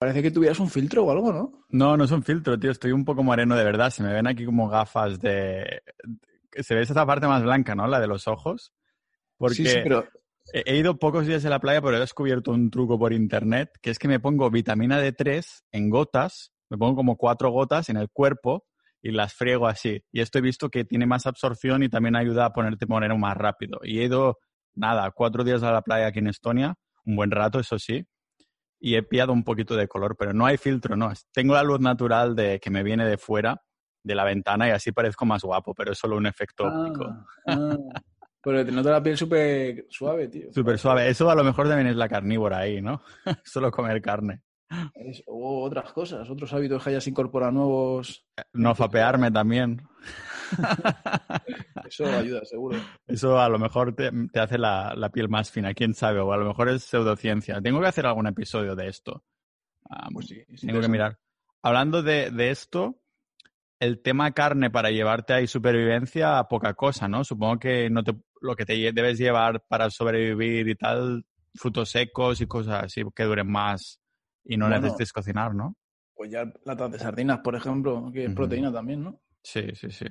Parece que tuvieras un filtro o algo, ¿no? No, no es un filtro, tío. Estoy un poco moreno de verdad. Se me ven aquí como gafas de... Se ve esa parte más blanca, ¿no? La de los ojos. Porque Sí, sí, pero he he ido pocos días en la playa, pero he descubierto un truco por internet, que es que me pongo vitamina D3 en gotas, me pongo como cuatro gotas en el cuerpo y las friego así. Y esto he visto que tiene más absorción y también ayuda a ponerte moreno más rápido. Y he ido, nada, cuatro días a la playa aquí en Estonia, un buen rato, eso sí, y he pillado un poquito de color, pero no hay filtro, no. Tengo la luz natural de que me viene de fuera, de la ventana, y así parezco más guapo, pero es solo un efecto óptico. Ah, ah. Pero te nota la piel súper suave, tío. Súper suave. Eso a lo mejor también es la carnívora ahí, ¿no? Solo comer carne. Es- o otras cosas, otros hábitos que hayas incorporado nuevos. No fapearme también. Eso ayuda, seguro. Eso a lo mejor te, te hace la, la piel más fina, quién sabe, o a lo mejor es pseudociencia. Tengo que hacer algún episodio de esto. Ah, Pues sí, es Tengo que mirar. Hablando de, de esto, el tema carne para llevarte ahí supervivencia, poca cosa, ¿no? Supongo que no te, lo que te debes llevar para sobrevivir y tal, frutos secos y cosas así que duren más y no Bueno. necesites cocinar, ¿no? Pues ya latas de sardinas, por ejemplo, que es proteína también, ¿no? Sí, sí, sí.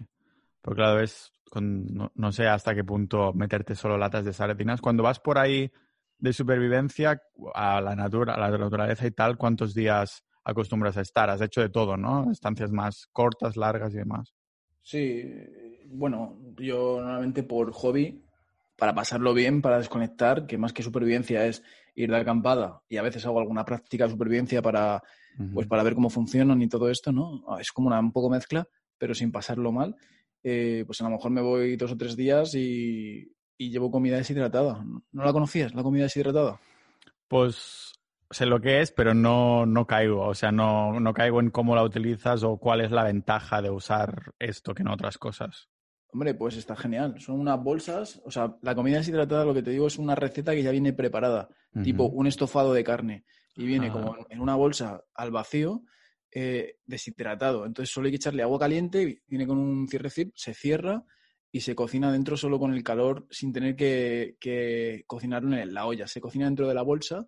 Pero claro, es con, no, no sé hasta qué punto meterte solo latas de sardinas. Cuando vas por ahí de supervivencia a la, natura, a la naturaleza y tal, ¿cuántos días acostumbras a estar? Has hecho de todo, ¿no? Estancias más cortas, largas y demás. Sí, bueno, yo normalmente por hobby, para pasarlo bien, para desconectar, que más que supervivencia es ir de acampada y a veces hago alguna práctica de supervivencia para, pues para ver cómo funcionan y todo esto, ¿no? Es como una un poco mezcla, pero sin pasarlo mal. Eh, pues a lo mejor me voy dos o tres días y, y llevo comida deshidratada. ¿No la conocías, la comida deshidratada? Pues sé lo que es, pero no, no caigo. O sea, no, no caigo en cómo la utilizas o cuál es la ventaja de usar esto que no otras cosas. Hombre, pues está genial. Son unas bolsas, o sea, la comida deshidratada, lo que te digo, es una receta que ya viene preparada, tipo un estofado de carne. Y viene Ah. como en una bolsa al vacío, eh, deshidratado. Entonces solo hay que echarle agua caliente, viene con un cierre zip, se cierra y se cocina dentro solo con el calor sin tener que, que cocinarlo en la olla. Se cocina dentro de la bolsa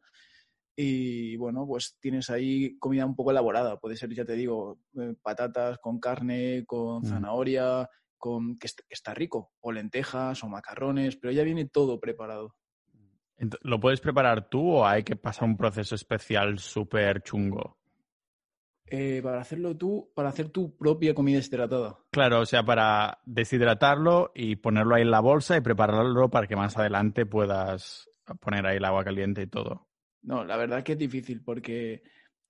y bueno, pues tienes ahí comida un poco elaborada. Puede ser, ya te digo, eh, patatas con carne, con Mm. zanahoria, con que, est- que está rico, o lentejas o macarrones, pero ya viene todo preparado. ¿Lo puedes preparar tú o hay que pasar un proceso especial súper chungo? Eh, para hacerlo tú, para hacer tu propia comida deshidratada. Claro, o sea, para deshidratarlo y ponerlo ahí en la bolsa y prepararlo para que más adelante puedas poner ahí el agua caliente y todo. No, la verdad que es difícil porque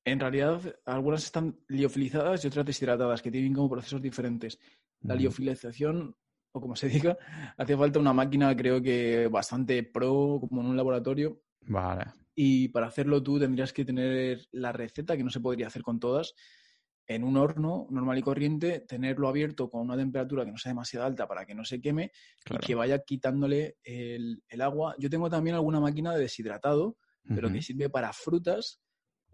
en realidad algunas están liofilizadas y otras deshidratadas, que tienen como procesos diferentes. La liofilización, o como se diga, hace falta una máquina creo que bastante pro, como en un laboratorio, Vale. Y para hacerlo tú tendrías que tener la receta, que no se podría hacer con todas, en un horno normal y corriente, tenerlo abierto con una temperatura que no sea demasiado alta para que no se queme Claro. y que vaya quitándole el, el agua. Yo tengo también alguna máquina de deshidratado, pero que sirve para frutas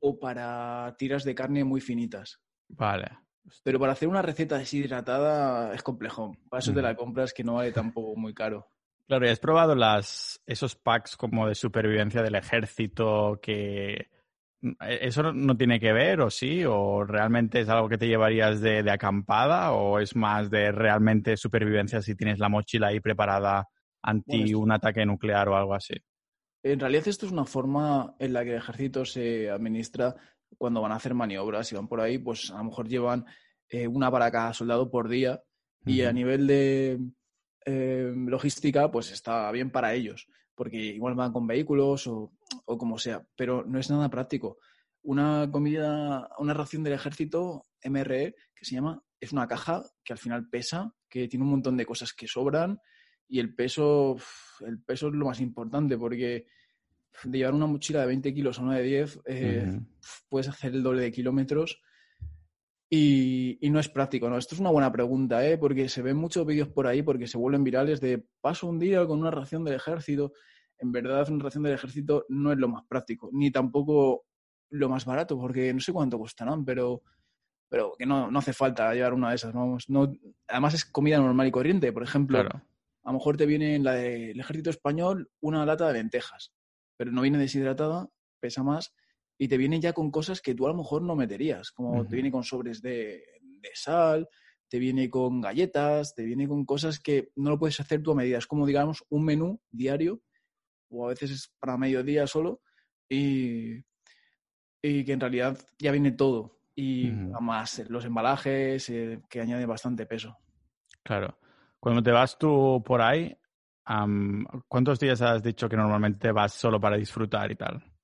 o para tiras de carne muy finitas. Vale. Pero para hacer una receta deshidratada es complejo. Para eso te la compras que no vale tampoco muy caro. Claro, ¿y has probado las, esos packs como de supervivencia del ejército que... ¿Eso no- tiene que ver o sí? ¿O realmente es algo que te llevarías de, de acampada? ¿O es más de realmente supervivencia si tienes la mochila ahí preparada Bueno, esto- un ataque nuclear o algo así? En realidad esto es una forma en la que el ejército se administra cuando van a hacer maniobras y van por ahí, pues a lo mejor llevan eh, una para cada soldado por día y a nivel de eh, logística pues está bien para ellos, porque igual van con vehículos o, o como sea, pero no es nada práctico. Una comida, una ración del ejército MRE que se llama, es una caja que al final pesa, que tiene un montón de cosas que sobran y el peso, el peso es lo más importante porque de llevar una mochila de 20 kilos a una de 10, eh, puedes hacer el doble de kilómetros y, y no es práctico, ¿no? Esto es una buena pregunta, ¿eh? Porque se ven muchos vídeos por ahí porque se vuelven virales de paso un día con una ración del ejército. En verdad, una ración del ejército no es lo más práctico, ni tampoco lo más barato, porque no sé cuánto costarán, pero, pero que no, no hace falta llevar una de esas, vamos. No, además es comida normal y corriente, por ejemplo. Claro. A lo mejor te viene en la del ejército español una lata de lentejas, pero no viene deshidratada, pesa más y te viene ya con cosas que tú a lo mejor no meterías, como te viene con sobres de, de, sal, te viene con galletas, te viene con cosas que no lo puedes hacer tú a medida. Es como, digamos, un menú diario, o a veces es para mediodía solo, y, y que en realidad ya viene todo. Y además los embalajes, eh, que añade bastante peso. Claro. Cuando te vas tú por ahí, ¿cuántos días has dicho que normalmente vas solo para disfrutar y tal?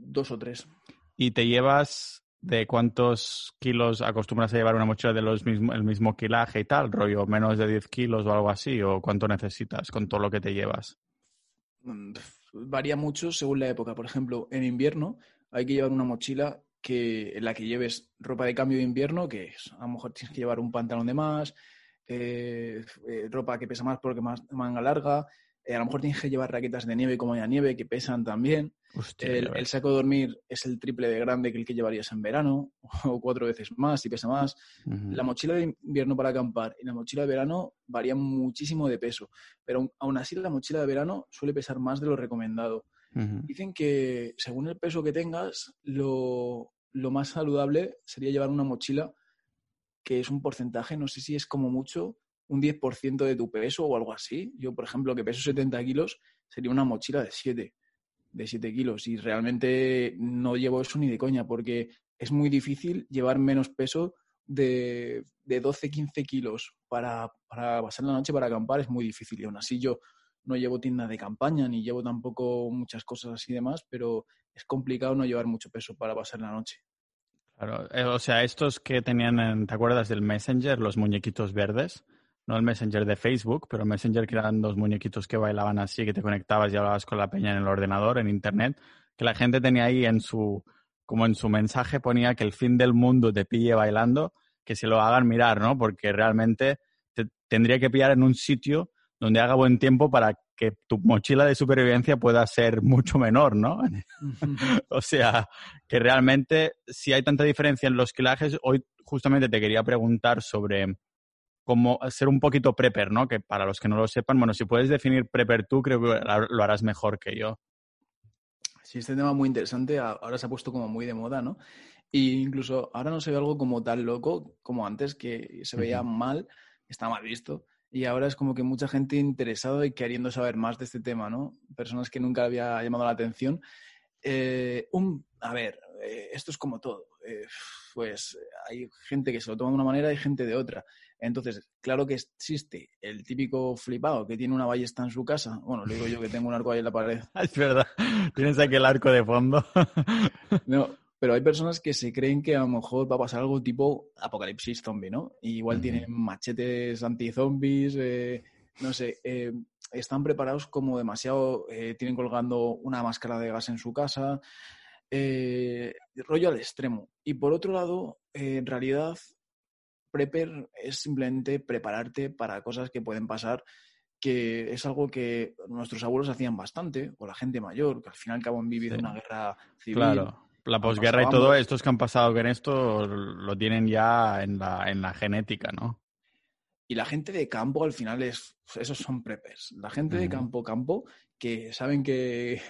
Dos o tres. ¿Y te llevas de cuántos kilos acostumbras a llevar una mochila de los mismo, el mismo kilaje y tal? ¿Rollo menos de 10 kilos o algo así? ¿O cuánto necesitas con todo lo que te llevas? Mm, varía mucho según la época. Por ejemplo, en invierno hay que llevar una mochila que, en la que lleves ropa de cambio de invierno, que a lo mejor tienes que llevar un pantalón de más, eh, eh, ropa que pesa más porque más manga larga. Eh, a lo mejor tienes que llevar raquetas de nieve como hay nieve que pesan también. El, saco de dormir es el triple de grande que el que llevarías en verano, o cuatro veces más y pesa más. La mochila de invierno para acampar y la mochila de verano varían muchísimo de peso, pero aún así la mochila de verano suele pesar más de lo recomendado. Dicen que según el peso que tengas, lo, lo más saludable sería llevar una mochila que es un porcentaje, no sé si es como mucho un 10% de tu peso o algo así. Yo, por ejemplo, que peso 70 kilos, sería una mochila de 7, de 7 kilos. Y realmente no llevo eso ni de coña, porque es muy difícil llevar menos peso de, de 12, 15 kilos para, para pasar la noche para acampar. Es muy difícil. Y aún así yo no llevo tienda de campaña, ni llevo tampoco muchas cosas así demás, pero es complicado no llevar mucho peso para pasar la noche. Claro, eh, o sea, estos que tenían, ¿te acuerdas del Messenger, los muñequitos verdes? No el Messenger de Facebook, pero el Messenger que eran dos muñequitos que bailaban así, que te conectabas y hablabas con la peña en el ordenador, en Internet, que la gente tenía ahí en su, como en su mensaje ponía que el fin del mundo te pille bailando, que se lo hagan mirar, ¿no? Porque realmente te, tendría que pillar en un sitio donde haga buen tiempo para que tu mochila de supervivencia pueda ser mucho menor, ¿no? o sea, que realmente si hay tanta diferencia en los kilajes, hoy justamente te quería preguntar sobre cómo ser un poquito prepper, ¿no? Que para los que no lo sepan, bueno, si puedes definir prepper tú, creo que lo harás mejor que yo. Sí, este tema muy interesante, ahora se ha puesto como muy de moda, ¿no? Y incluso ahora no se ve algo como tan loco como antes, que se veía mal, está mal visto y ahora es como que mucha gente interesada y queriendo saber más de este tema, ¿no? Personas que nunca había llamado la atención. Eh, un, a ver, eh, esto es como todo. Eh, pues hay gente que se lo toma de una manera y gente de otra. Entonces, claro que existe el típico flipado que tiene una ballesta en su casa. Bueno, le digo yo que tengo un arco ahí en la pared. es verdad. Tienes aquí el arco de fondo. no, pero hay personas que se creen que a lo mejor va a pasar algo tipo apocalipsis zombie, ¿no? igual tienen machetes anti-zombies, eh, no sé, eh, están preparados como demasiado, eh, tienen colgando una máscara de gas en su casa, rollo al extremo. Y por otro lado, en realidad, prepper es simplemente prepararte para cosas que pueden pasar que es algo que nuestros abuelos hacían bastante, o la gente mayor, que al final y al cabo han vivido una guerra civil. Claro la posguerra y todo, estos que han pasado con esto lo tienen ya en la, en la genética, ¿no? Y la gente de campo al final es, esos son preppers. La gente de campo, campo, que saben que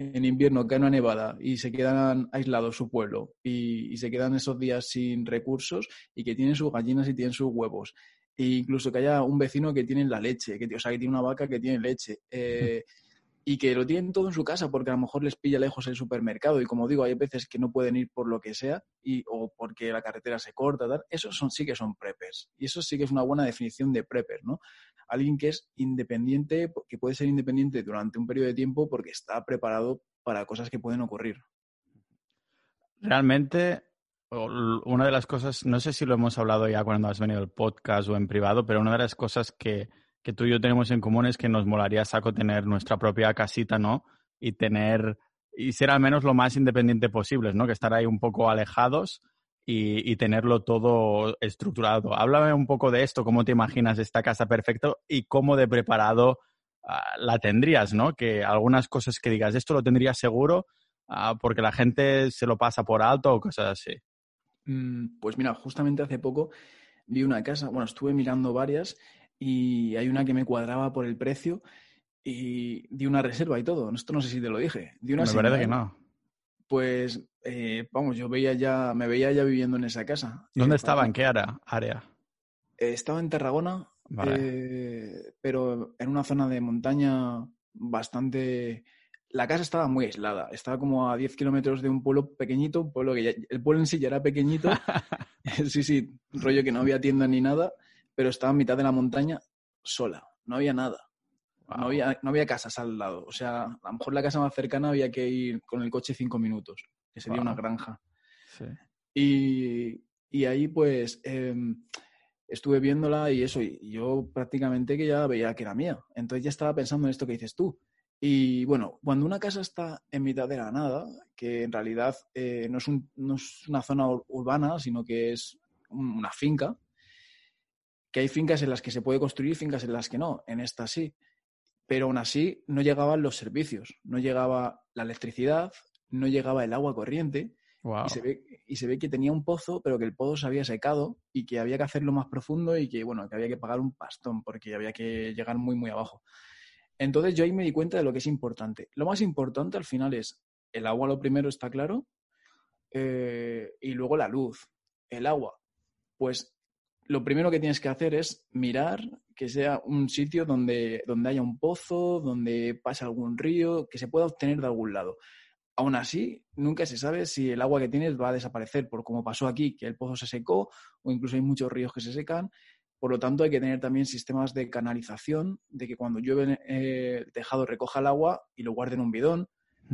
en invierno cae una nevada y se quedan aislados su pueblo y, se quedan esos días sin recursos y que tienen sus gallinas y tienen sus huevos. E incluso que haya un vecino que tiene la leche, que, o sea, que tiene una vaca que tiene leche. Eh, y que lo tienen todo en su casa porque a lo mejor les pilla lejos el supermercado y como digo, hay veces que no pueden ir por lo que sea y, o porque la carretera se corta, tal. esos son, sí que son preppers y eso sí que es una buena definición de prepper, ¿no? Alguien que es independiente, que puede ser independiente durante un periodo de tiempo porque está preparado para cosas que pueden ocurrir. Realmente, una de las cosas, no sé si lo hemos hablado ya cuando has venido al podcast o en privado, pero una de las cosas que que tú y yo tenemos en común es que nos molaría saco tener nuestra propia casita, ¿no? Y tener, y ser al menos lo más independiente posible, ¿no? Que estar ahí un poco alejados y, tenerlo todo estructurado. Háblame un poco de esto, cómo te imaginas esta casa perfecta y cómo de preparado ah, la tendrías, ¿no? Que algunas cosas que digas, esto lo tendría seguro ah, porque la gente se lo pasa por alto o cosas así. Mm, pues mira, justamente hace poco vi una casa, bueno, estuve mirando varias y hay una que me cuadraba por el precio y di una reserva y todo. Esto no sé si te lo dije. Di una me parece que no. Pues, eh, vamos, yo veía ya, me veía ya viviendo en esa casa. ¿Dónde Eh, estaba? ¿En qué área? área? eh, estaba en Tarragona, Vale. eh, pero en una zona de montaña bastante... La casa estaba muy aislada, estaba como a 10 kilómetros de un pueblo pequeñito, un pueblo que ya- el pueblo en sí ya era pequeñito, sí, sí, rollo que no había tienda ni nada, pero estaba en mitad de la montaña sola, no había nada. No había, no había casas al lado. O sea, a lo mejor la casa más cercana había que ir con el coche cinco minutos, que sería una granja. Sí. Y, y ahí pues em, estuve viéndola y eso, y yo prácticamente que ya veía que era mía. Entonces ya estaba pensando en esto que dices tú. Y bueno, cuando una casa está en mitad de la nada, que en realidad eh, no, es un- no es una zona ur- urbana, sino que es un- una finca, que hay fincas en las que se puede construir y fincas en las que no, en esta sí. Pero aún así no llegaban los servicios, no llegaba la electricidad, no llegaba el agua corriente y, se ve, y se ve que tenía un pozo, pero que el pozo se había secado y que había que hacerlo más profundo y que, bueno, que había que pagar un pastón porque había que llegar muy, muy abajo. Entonces yo ahí me di cuenta de lo que es importante. Lo más importante al final es el agua, lo primero está claro, eh, y luego la luz, el agua. Pues lo primero que tienes que hacer es mirar que sea un sitio donde, donde haya un pozo, donde pase algún río, que se pueda obtener de algún lado. Aún así, nunca se sabe si el agua que tienes va a desaparecer, por como pasó aquí, que el pozo se secó, o incluso hay muchos ríos que se secan. Por lo tanto, hay que tener también sistemas de canalización, de que cuando llueve eh, el tejado recoja el agua y lo guarde en un bidón.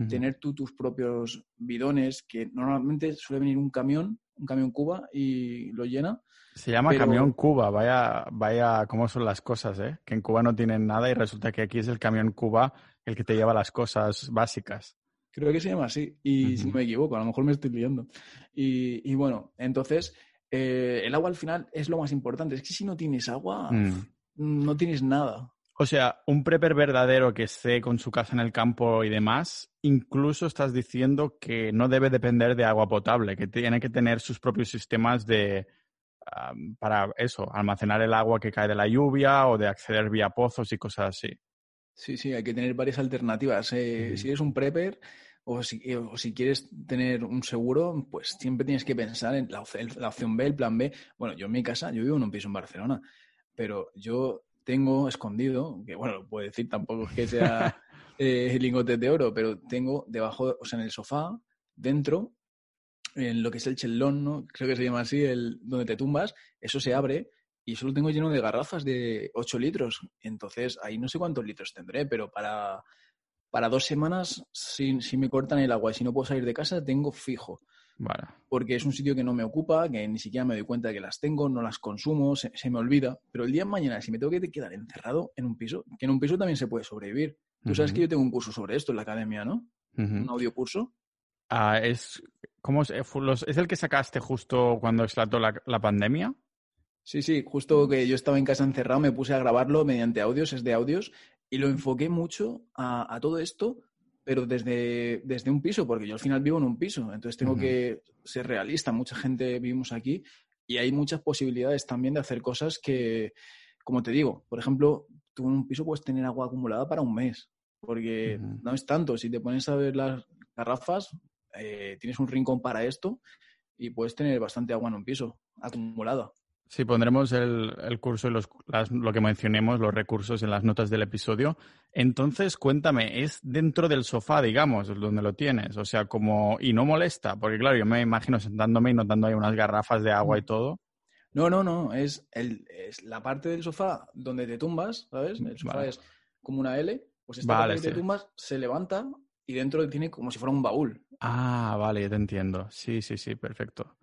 Tener tú tus propios bidones, que normalmente suele venir un camión, un camión Cuba, y lo llena. Se llama pero- camión Cuba, vaya, vaya cómo son las cosas, ¿eh? Que en Cuba no tienen nada y resulta que aquí es el camión Cuba el que te lleva las cosas básicas. Creo que se llama así, y si no me equivoco, a lo mejor me estoy liando. Y, y bueno, entonces, eh, el agua al final es lo más importante. Es que si no tienes agua, Mm. no tienes nada. O sea, un prepper verdadero que esté con su casa en el campo y demás, incluso estás diciendo que no debe depender de agua potable, que tiene que tener sus propios sistemas de para eso, almacenar el agua que cae de la lluvia o de acceder vía pozos y cosas así. Sí, sí, hay que tener varias alternativas. Eh. Si eres un prepper o si, eh, o si quieres tener un seguro, pues siempre tienes que pensar en la, la opción B, el plan B. Bueno, yo en mi casa, yo vivo en un piso en Barcelona, pero yo tengo escondido, que bueno, lo puedo decir, tampoco es que sea eh, lingotes de oro, pero tengo debajo, o sea, en el sofá, dentro, en lo que es el chelón, ¿no? Creo que se llama así, el, donde te tumbas, eso se abre y eso lo tengo lleno de garrafas de 8 litros. Entonces, ahí no sé cuántos litros tendré, pero para, para dos semanas, si, si me cortan el agua y si no puedo salir de casa, tengo fijo. Vale. Porque es un sitio que no me ocupa, que ni siquiera me doy cuenta de que las tengo, no las consumo, se, se me olvida. Pero el día de mañana, si me tengo que quedar encerrado en un piso, que en un piso también se puede sobrevivir. Tú sabes que yo tengo un curso sobre esto en la academia, ¿no? Un audio curso. Ah, es, ¿cómo es, los- ¿Es el que sacaste justo cuando explotó la, la pandemia? Sí, sí, justo que yo estaba en casa encerrado, me puse a grabarlo mediante audios, es de audios, y lo enfoqué mucho a, a todo esto, pero desde, desde un piso, porque yo al final vivo en un piso, entonces tengo Ujú. que ser realista, mucha gente vivimos aquí y hay muchas posibilidades también de hacer cosas que, como te digo, por ejemplo, tú en un piso puedes tener agua acumulada para un mes, porque Ujú. no es tanto, si te pones a ver las garrafas, eh, tienes un rincón para esto y puedes tener bastante agua en un piso acumulada. Sí, pondremos el, el curso y los, las- lo que mencionemos, los recursos en las notas del episodio. Entonces, cuéntame, ¿es dentro del sofá, digamos, donde lo tienes? O sea, como... Y no molesta, porque claro, yo me imagino sentándome y notando ahí unas garrafas de agua y todo. No, no, no, es, el, es la parte del sofá donde te tumbas, ¿sabes? El sofá Vale. es como una L, pues esta Vale, parte que te sí. tumbas se levanta y dentro tiene como si fuera un baúl. Ah, vale, ya te entiendo. Sí, sí, sí, perfecto.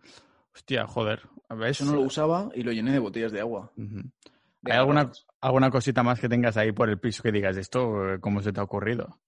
Hostia, joder. ¿Ves? Eso no lo usaba y lo llené de botellas de agua. De ¿Hay alguna, alguna cosita más que tengas ahí por el piso que digas esto? eh, ¿Cómo se te ha ocurrido?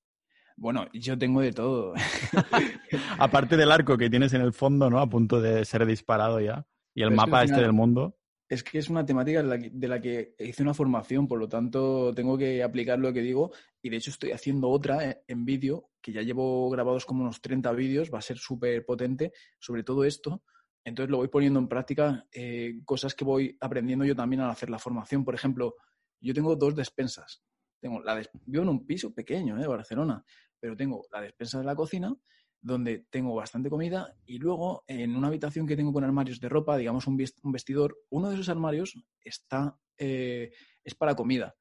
Bueno, yo tengo de todo. Aparte del arco que tienes en el fondo, ¿no? A punto de ser disparado ya. Y el Pero es que mapa este final- del mundo. Es que es una temática de la, que, de la que hice una formación, por lo tanto tengo que aplicar lo que digo y de hecho estoy haciendo otra eh, en vídeo, que ya llevo grabados como unos 30 vídeos, va a ser súper potente sobre todo esto. Entonces lo voy poniendo en práctica, eh, cosas que voy aprendiendo yo también al hacer la formación. Por ejemplo, yo tengo dos despensas. Tengo la des- Vivo en un piso pequeño, ¿eh? Barcelona, pero tengo la despensa de la cocina donde tengo bastante comida y luego en una habitación que tengo con armarios de ropa, digamos un vestidor, uno de esos armarios está, eh, es para comida.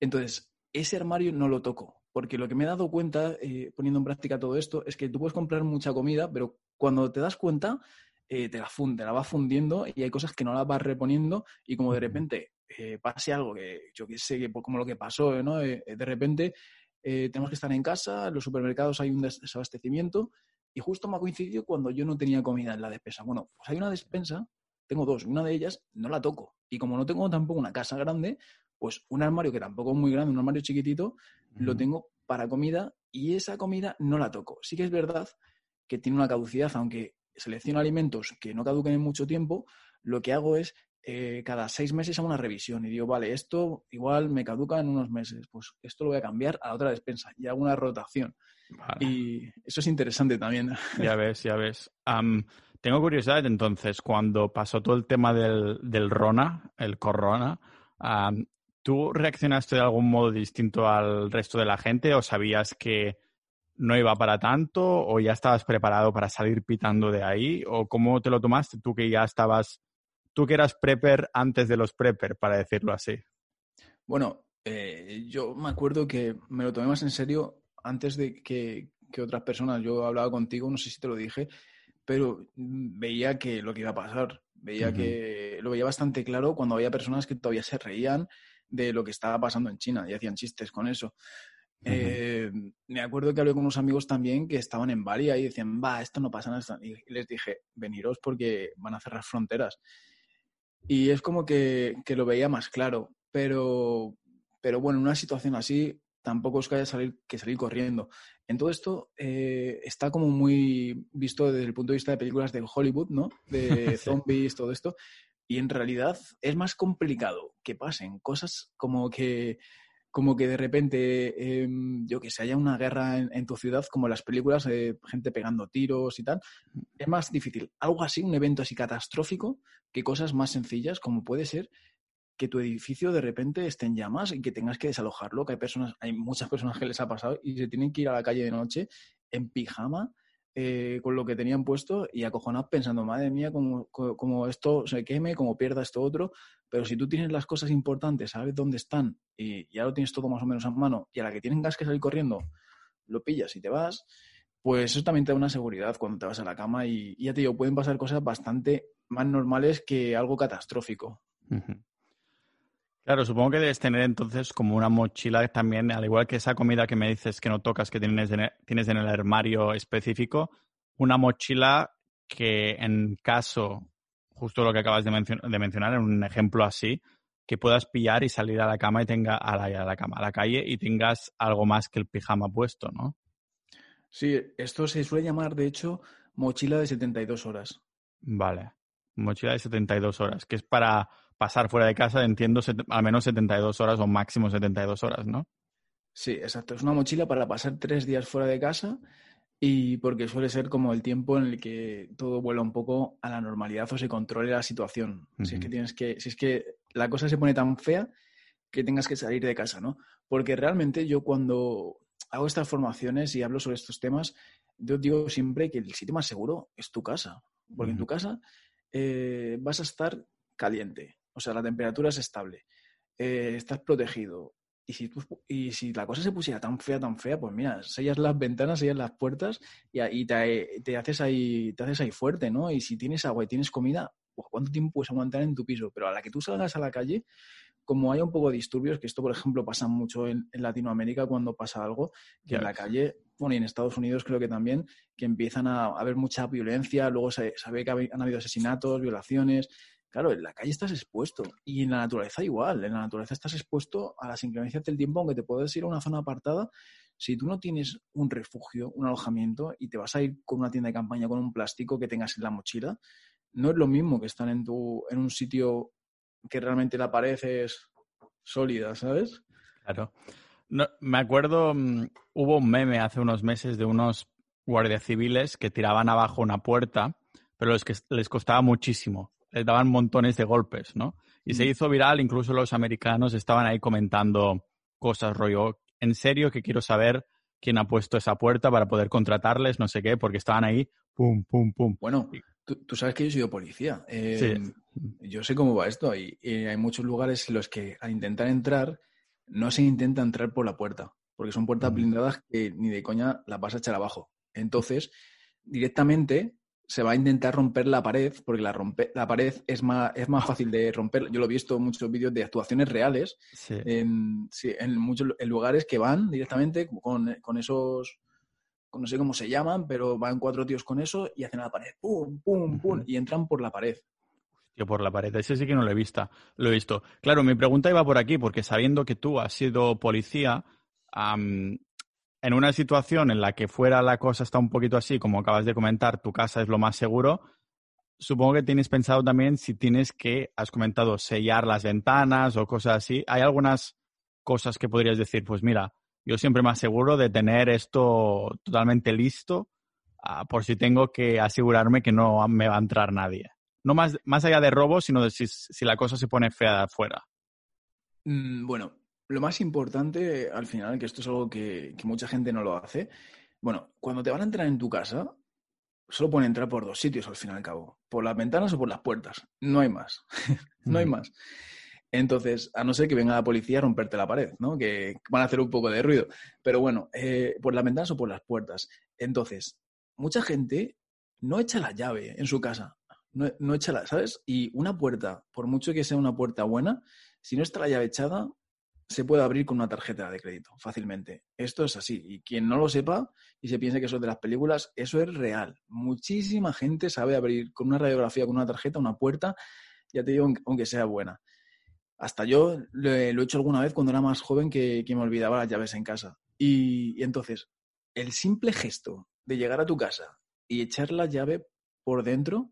Entonces, ese armario no lo toco, porque lo que me he dado cuenta, poniendo en práctica todo esto, es que tú puedes comprar mucha comida, pero cuando te das cuenta, eh, te, la funde, la vas fundiendo y hay cosas que no las vas reponiendo y como de repente pase algo que yo que sé, como lo que pasó, ¿no? de repente eh, tenemos que estar en casa, en los supermercados hay un desabastecimiento y justo me ha coincidido cuando yo no tenía comida en la despensa. Bueno, pues hay una despensa, tengo dos, una de ellas no la toco y como no tengo tampoco una casa grande, pues un armario que tampoco es muy grande, un armario chiquitito, lo tengo para comida y esa comida no la toco. Sí que es verdad que tiene una caducidad, aunque selecciono alimentos que no caduquen en mucho tiempo, lo que hago es eh, cada seis meses hago una revisión y digo, vale, esto igual me caduca en unos meses, pues esto lo voy a cambiar a otra despensa y hago una rotación. Y eso es interesante también. Ya ves, ya ves. tengo curiosidad entonces, cuando pasó todo el tema del, del Rona, el Corona, ¿tú reaccionaste de algún modo distinto al resto de la gente o sabías que no iba para tanto o ya estabas preparado para salir pitando de ahí o cómo te lo tomaste tú que ya estabas tú que eras prepper antes de los prepper, para decirlo así. Bueno, eh, yo me acuerdo que me lo tomé más en serio antes de que, otras personas. Yo hablaba contigo, no sé si te lo dije, pero veía que lo que iba a pasar, veía que lo veía bastante claro cuando había personas que todavía se reían de lo que estaba pasando en China y hacían chistes con eso. Eh, me acuerdo que hablé con unos amigos también que estaban en Bali y decían, va, esto no pasa nada. Y les dije, veniros porque van a cerrar fronteras. Y es como que, lo veía más claro. Pero, pero bueno, en una situación así tampoco es que haya salir, que salir corriendo. En todo esto eh, está como muy visto desde el punto de vista de películas de Hollywood, ¿no? De zombies, todo esto. Y en realidad es más complicado que pasen cosas como que como que de repente, em, yo que sé, haya una guerra en, tu ciudad, como en las películas, de gente pegando tiros y tal, es más difícil. Algo así, un evento así catastrófico, que cosas más sencillas, como puede ser que tu edificio de repente esté en llamas y que tengas que desalojarlo, que hay personas, hay muchas personas que les ha pasado y se tienen que ir a la calle de noche en pijama eh, con lo que tenían puesto y acojonados pensando, madre mía, como, esto se queme, como pierda esto otro. Pero si tú tienes las cosas importantes, sabes dónde están y ya lo tienes todo más o menos a mano y a la que tienen gas que salir corriendo, lo pillas y te vas, pues eso también te da una seguridad cuando te vas a la cama y, ya te digo, pueden pasar cosas bastante más normales que algo catastrófico. Claro, supongo que debes tener entonces como una mochila también, al igual que esa comida que me dices que no tocas, que tienes en el, tienes en el armario específico, una mochila que en caso, justo lo que acabas de, mencionar, en un ejemplo así, que puedas pillar y salir a la cama y tenga a la, a la cama, a la calle y tengas algo más que el pijama puesto, ¿no? Sí, esto se suele llamar, de hecho, mochila de 72 horas. Vale, mochila de 72 horas, que es para pasar fuera de casa, entiendo, al menos 72 horas o máximo 72 horas, ¿no? Sí, exacto. Es una mochila para pasar tres días fuera de casa y porque suele ser como el tiempo en el que todo vuela un poco a la normalidad o se controle la situación. Si es que tienes que, si es que la cosa se pone tan fea que tengas que salir de casa, ¿no? Porque realmente yo cuando hago estas formaciones y hablo sobre estos temas, yo digo siempre que el sitio más seguro es tu casa. Porque en tu casa eh, vas a estar caliente. O sea, la temperatura es estable. Eh, estás protegido. Y si, y si la cosa se pusiera tan fea, tan fea, pues mira, sellas las ventanas, sellas las puertas y, te, haces ahí, te haces ahí fuerte, ¿no? Y si tienes agua y tienes comida, pues ¿cuánto tiempo puedes aguantar en tu piso? Pero a la que tú salgas a la calle, como hay un poco de disturbios, que esto, por ejemplo, pasa mucho en, Latinoamérica cuando pasa algo, que en la calle, bueno, y en Estados Unidos creo que también, que empiezan a, haber mucha violencia, luego se, sabe que han habido asesinatos, violaciones, Claro, en la calle estás expuesto y en la naturaleza igual. En la naturaleza estás expuesto a las inclemencias del tiempo, aunque te puedes ir a una zona apartada. Si tú no tienes un refugio, un alojamiento y te vas a ir con una tienda de campaña con un plástico que tengas en la mochila, no es lo mismo que estar en, tu, en un sitio que realmente la pared es sólida, ¿sabes? Claro. me acuerdo, mm, hubo un meme hace unos meses de unos guardias civiles que tiraban abajo una puerta, pero es que les costaba muchísimo les daban montones de golpes, ¿no? Y se mm. hizo viral, incluso los americanos estaban ahí comentando cosas rollo, en serio que quiero saber quién ha puesto esa puerta para poder contratarles, no sé qué, porque estaban ahí, pum, pum, pum. Bueno, tú, sabes que yo he sido policía. Eh, yo sé cómo va esto y, hay muchos lugares en los que al intentar entrar no se intenta entrar por la puerta, porque son puertas blindadas que ni de coña las vas a echar abajo. Entonces, directamente se va a intentar romper la pared, porque la, rompe, la pared es más, es más fácil de romper. Yo lo he visto en muchos vídeos de actuaciones reales, En, en, muchos lugares que van directamente con, con esos, no sé cómo se llaman, pero van cuatro tíos con eso y hacen la pared, pum, pum, pum, y entran por la pared. Yo por la pared, ese sí que no lo he visto. Lo he visto. Claro, mi pregunta iba por aquí, porque sabiendo que tú has sido policía, en una situación en la que fuera la cosa está un poquito así, como acabas de comentar, tu casa es lo más seguro, supongo que tienes pensado también si tienes que, has comentado, sellar las ventanas o cosas así. ¿Hay algunas cosas que podrías decir, pues mira, yo siempre me aseguro de tener esto totalmente listo ah, por si tengo que asegurarme que no me va a entrar nadie? No más, más allá de robo, sino de si, si la cosa se pone fea de afuera. Mm, bueno, lo más importante al final, que esto es algo que, mucha gente no lo hace, bueno, cuando te van a entrar en tu casa, solo pueden entrar por dos sitios al fin y al cabo, por las ventanas o por las puertas, no hay más, no hay más. Entonces, a no ser que venga la policía a romperte la pared, ¿no? Que van a hacer un poco de ruido. Pero bueno, eh, por las ventanas o por las puertas. Entonces, mucha gente no echa la llave en su casa. No, no echa la, ¿sabes? Y una puerta, por mucho que sea una puerta buena, si no está la llave echada, se puede abrir con una tarjeta de crédito fácilmente. Esto es así. Y quien no lo sepa y se piense que eso es de las películas, eso es real. Muchísima gente sabe abrir con una radiografía, con una tarjeta, una puerta, ya te digo, aunque sea buena. Hasta yo lo he, hecho alguna vez cuando era más joven que, me olvidaba las llaves en casa. Y, entonces, el simple gesto de llegar a tu casa y echar la llave por dentro,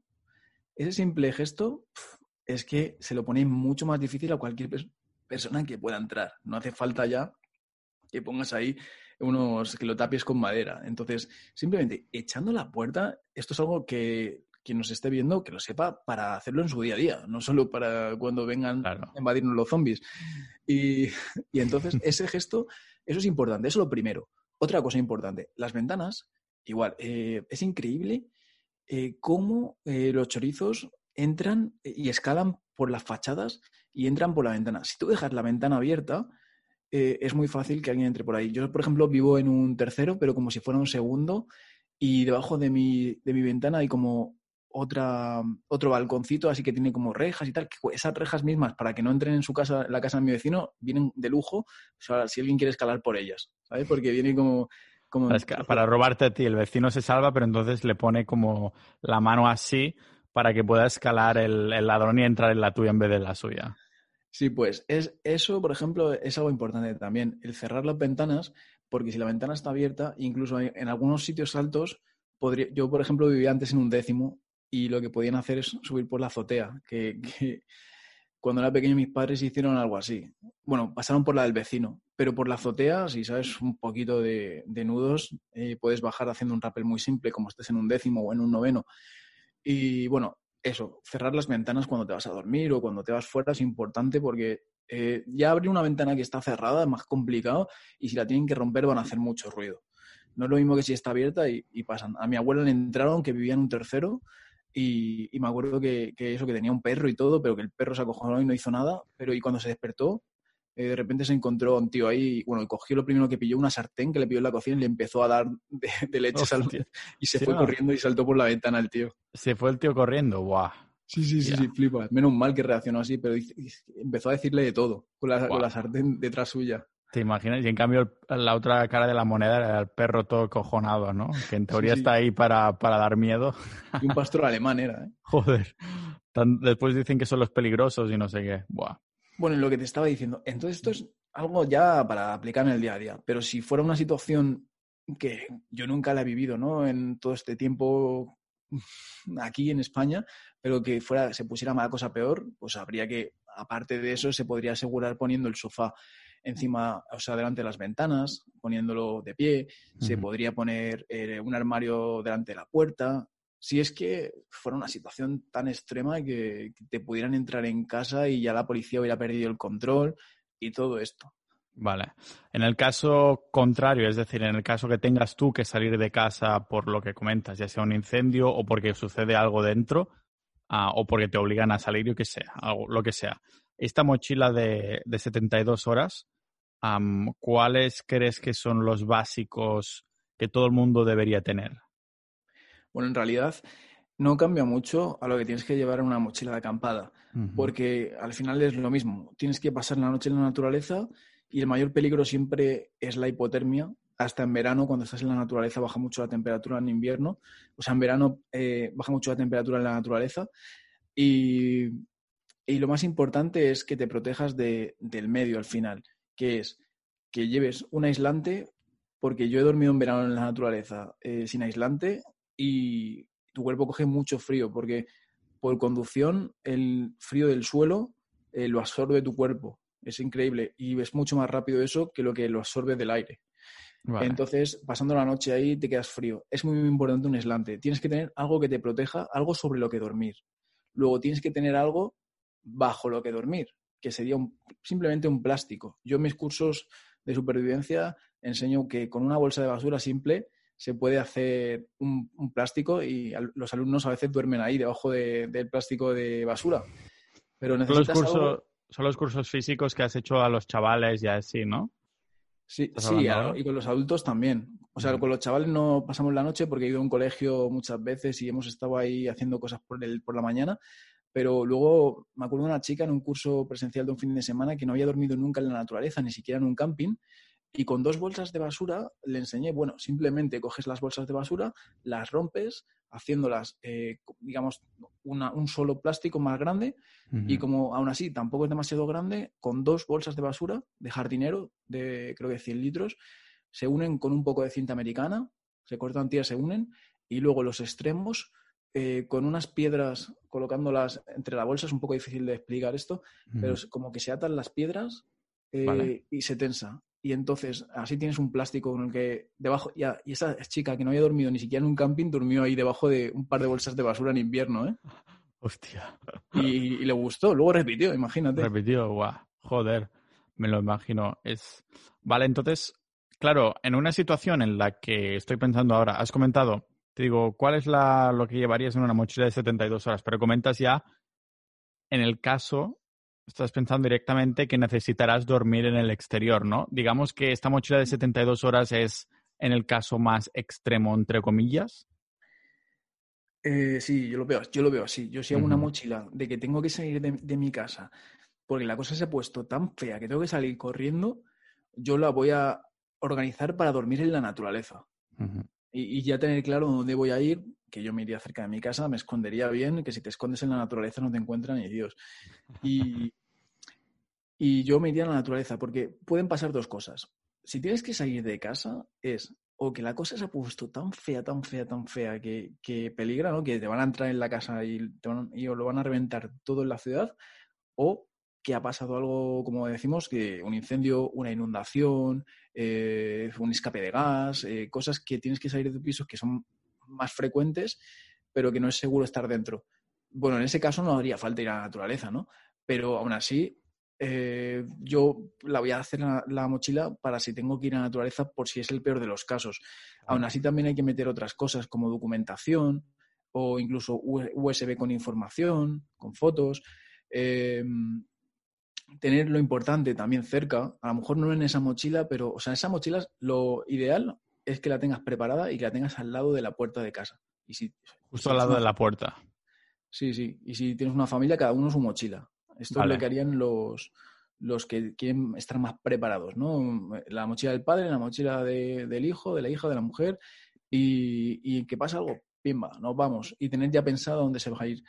ese simple gesto es que se lo pone mucho más difícil a cualquier persona que pueda entrar. No hace falta ya que pongas ahí unos, que lo tapies con madera. Entonces, simplemente echando la puerta, esto es algo que quien nos esté viendo, que lo sepa para hacerlo en su día a día, no solo para cuando vengan a invadirnos los zombies. Y, entonces, ese gesto, eso es importante, eso es lo primero. Otra cosa importante, las ventanas, igual, eh, es increíble eh, cómo eh, los chorizos entran y escalan por las fachadas y entran por la ventana. Si tú dejas la ventana abierta, eh, es muy fácil que alguien entre por ahí. Yo, por ejemplo, vivo en un tercero, pero como si fuera un segundo, y debajo de mi, de mi ventana hay como otra, otro balconcito, así que tiene como rejas y tal. Que esas rejas mismas, para que no entren en su casa, la casa de mi vecino, vienen de lujo, si alguien quiere escalar por ellas, ¿sabes? Porque viene como... como... Para, robarte a ti, el vecino se salva, pero entonces le pone como la mano así para que pueda escalar el, ladrón y entrar en la tuya en vez de la suya. Sí, pues es, eso, por ejemplo, es algo importante también, el cerrar las ventanas, porque si la ventana está abierta, incluso en algunos sitios altos, podría, yo, por ejemplo, vivía antes en un décimo y lo que podían hacer es subir por la azotea, que, cuando era pequeño mis padres hicieron algo así. Bueno, pasaron por la del vecino, pero por la azotea, si sabes un poquito de, nudos, eh, puedes bajar haciendo un rappel muy simple, como estés en un décimo o en un noveno. Y bueno, eso, cerrar las ventanas cuando te vas a dormir o cuando te vas fuera es importante porque eh, ya abrir una ventana que está cerrada es más complicado y si la tienen que romper van a hacer mucho ruido. No es lo mismo que si está abierta y, pasan. A mi abuela le entraron que vivía en un tercero y, me acuerdo que, eso, que tenía un perro y todo, pero que el perro se acojonó y no hizo nada, pero y cuando se despertó eh, de repente se encontró un tío ahí, bueno, y cogió lo primero que pilló, una sartén que le pilló en la cocina y le empezó a dar de, leche y se fue corriendo y saltó por la ventana el tío. Se fue el tío corriendo, guau. Sí, sí, sí, sí, flipa. Menos mal que reaccionó así, pero empezó a decirle de todo con la, sartén detrás suya. ¿Te imaginas? Y en cambio la otra cara de la moneda era el perro todo cojonado, ¿no? Que en teoría está ahí para, para, dar miedo. Y un pastor alemán era, ¿eh? Joder. después dicen que son los peligrosos y no sé qué. Buah. Bueno, lo que te estaba diciendo. Entonces, esto es algo ya para aplicar en el día a día. Pero si fuera una situación que yo nunca la he vivido, ¿no? En todo este tiempo aquí en España, pero que fuera, se pusiera mala cosa peor, pues habría que, aparte de eso, se podría asegurar poniendo el sofá encima, o sea, delante de las ventanas, poniéndolo de pie, se podría poner eh, un armario delante de la puerta, si es que fuera una situación tan extrema que, te pudieran entrar en casa y ya la policía hubiera perdido el control y todo esto. Vale. En el caso contrario, es decir, en el caso que tengas tú que salir de casa por lo que comentas, ya sea un incendio o porque sucede algo dentro, ah, o porque te obligan a salir, o que sea, algo, lo que sea. Esta mochila de, de 72 horas, ¿cuáles crees que son los básicos que todo el mundo debería tener? Bueno, en realidad no cambia mucho a lo que tienes que llevar en una mochila de acampada, porque al final es lo mismo. Tienes que pasar la noche en la naturaleza y el mayor peligro siempre es la hipotermia. Hasta en verano, cuando estás en la naturaleza, baja mucho la temperatura en invierno. O sea, en verano eh, baja mucho la temperatura en la naturaleza. Y, lo más importante es que te protejas del medio al final, que es que lleves un aislante, porque yo he dormido en verano en la naturaleza eh, sin aislante y tu cuerpo coge mucho frío, porque por conducción el frío del suelo eh, lo absorbe tu cuerpo. Es increíble y ves mucho más rápido eso que lo que lo absorbe del aire. Entonces, pasando la noche ahí, te quedas frío. Es muy, muy importante un aislante. Tienes que tener algo que te proteja, algo sobre lo que dormir. Luego tienes que tener algo bajo lo que dormir, que sería simplemente un plástico. Yo en mis cursos de supervivencia enseño que con una bolsa de basura simple se puede hacer un, plástico y los alumnos a veces duermen ahí debajo del plástico de basura. Pero necesitas los cursos, Son los cursos físicos que has hecho a los chavales y así, ¿no? Sí, sí y con los adultos también. O sea, con los chavales no pasamos la noche porque he ido a un colegio muchas veces y hemos estado ahí haciendo cosas por, el, por la mañana. Pero luego me acuerdo de una chica en un curso presencial de un fin de semana que no había dormido nunca en la naturaleza, ni siquiera en un camping, y con dos bolsas de basura le enseñé, bueno, simplemente coges las bolsas de basura, las rompes, haciéndolas, eh, digamos, un solo plástico más grande y como aún así tampoco es demasiado grande, con dos bolsas de basura de jardinero de creo que 100 litros, se unen con un poco de cinta americana, se cortan tiras, se unen y luego los extremos eh, con unas piedras colocándolas entre la bolsa, es un poco difícil de explicar esto, pero es como que se atan las piedras eh, y se tensa y entonces así tienes un plástico con el que debajo, y esa chica que no había dormido ni siquiera en un camping, durmió ahí debajo de un par de bolsas de basura en invierno, ¿eh? Hostia. Y, le gustó, luego repitió, imagínate. Repitió, guau, joder, me lo imagino. Es... Vale, entonces, claro, en una situación en la que estoy pensando ahora, has comentado, te digo, ¿cuál es la, lo que llevarías en una mochila de 72 horas? Pero comentas ya en el caso estás pensando directamente que necesitarás dormir en el exterior, ¿no? Digamos que esta mochila de 72 horas es en el caso más extremo, entre comillas. Eh, sí, yo lo veo, yo lo veo así. Yo si hago una mochila de que tengo que salir de, mi casa porque la cosa se ha puesto tan fea que tengo que salir corriendo, yo la voy a organizar para dormir en la naturaleza. y, y, ya tener claro dónde voy a ir, que yo me iría cerca de mi casa, me escondería bien, que si te escondes en la naturaleza no te encuentran ni Dios. Y, y yo me iría a la naturaleza, porque pueden pasar dos cosas. Si tienes que salir de casa, es o que la cosa se ha puesto tan fea, tan fea, tan fea, que, que peligra, ¿no? Que te van a entrar en la casa y, te van, y lo van a reventar todo en la ciudad, o que ha pasado algo, como decimos, que un incendio, una inundación, eh, un escape de gas, eh, cosas que tienes que salir de tu piso que son más frecuentes, pero que no es seguro estar dentro. Bueno, en ese caso no haría falta ir a la naturaleza, ¿no? Pero aún así, eh, yo la voy a hacer la, la, mochila para si tengo que ir a la naturaleza por si es el peor de los casos. Aún así también hay que meter otras cosas como documentación o incluso USB con información, con fotos. Em, tener lo importante también cerca, a lo mejor no en esa mochila, pero, o sea, esa mochila lo ideal es que la tengas preparada y que la tengas al lado de la puerta de casa. Y si, Justo al lado de la puerta. Sí, sí. Y si tienes una familia, cada uno su mochila. Esto es lo que harían los, los que quieren estar más preparados, ¿no? La mochila del padre, la mochila del hijo, de la hija, de la mujer. Y, y que pasa algo, pimba, nos vamos. Y tener ya pensado dónde se va a ir.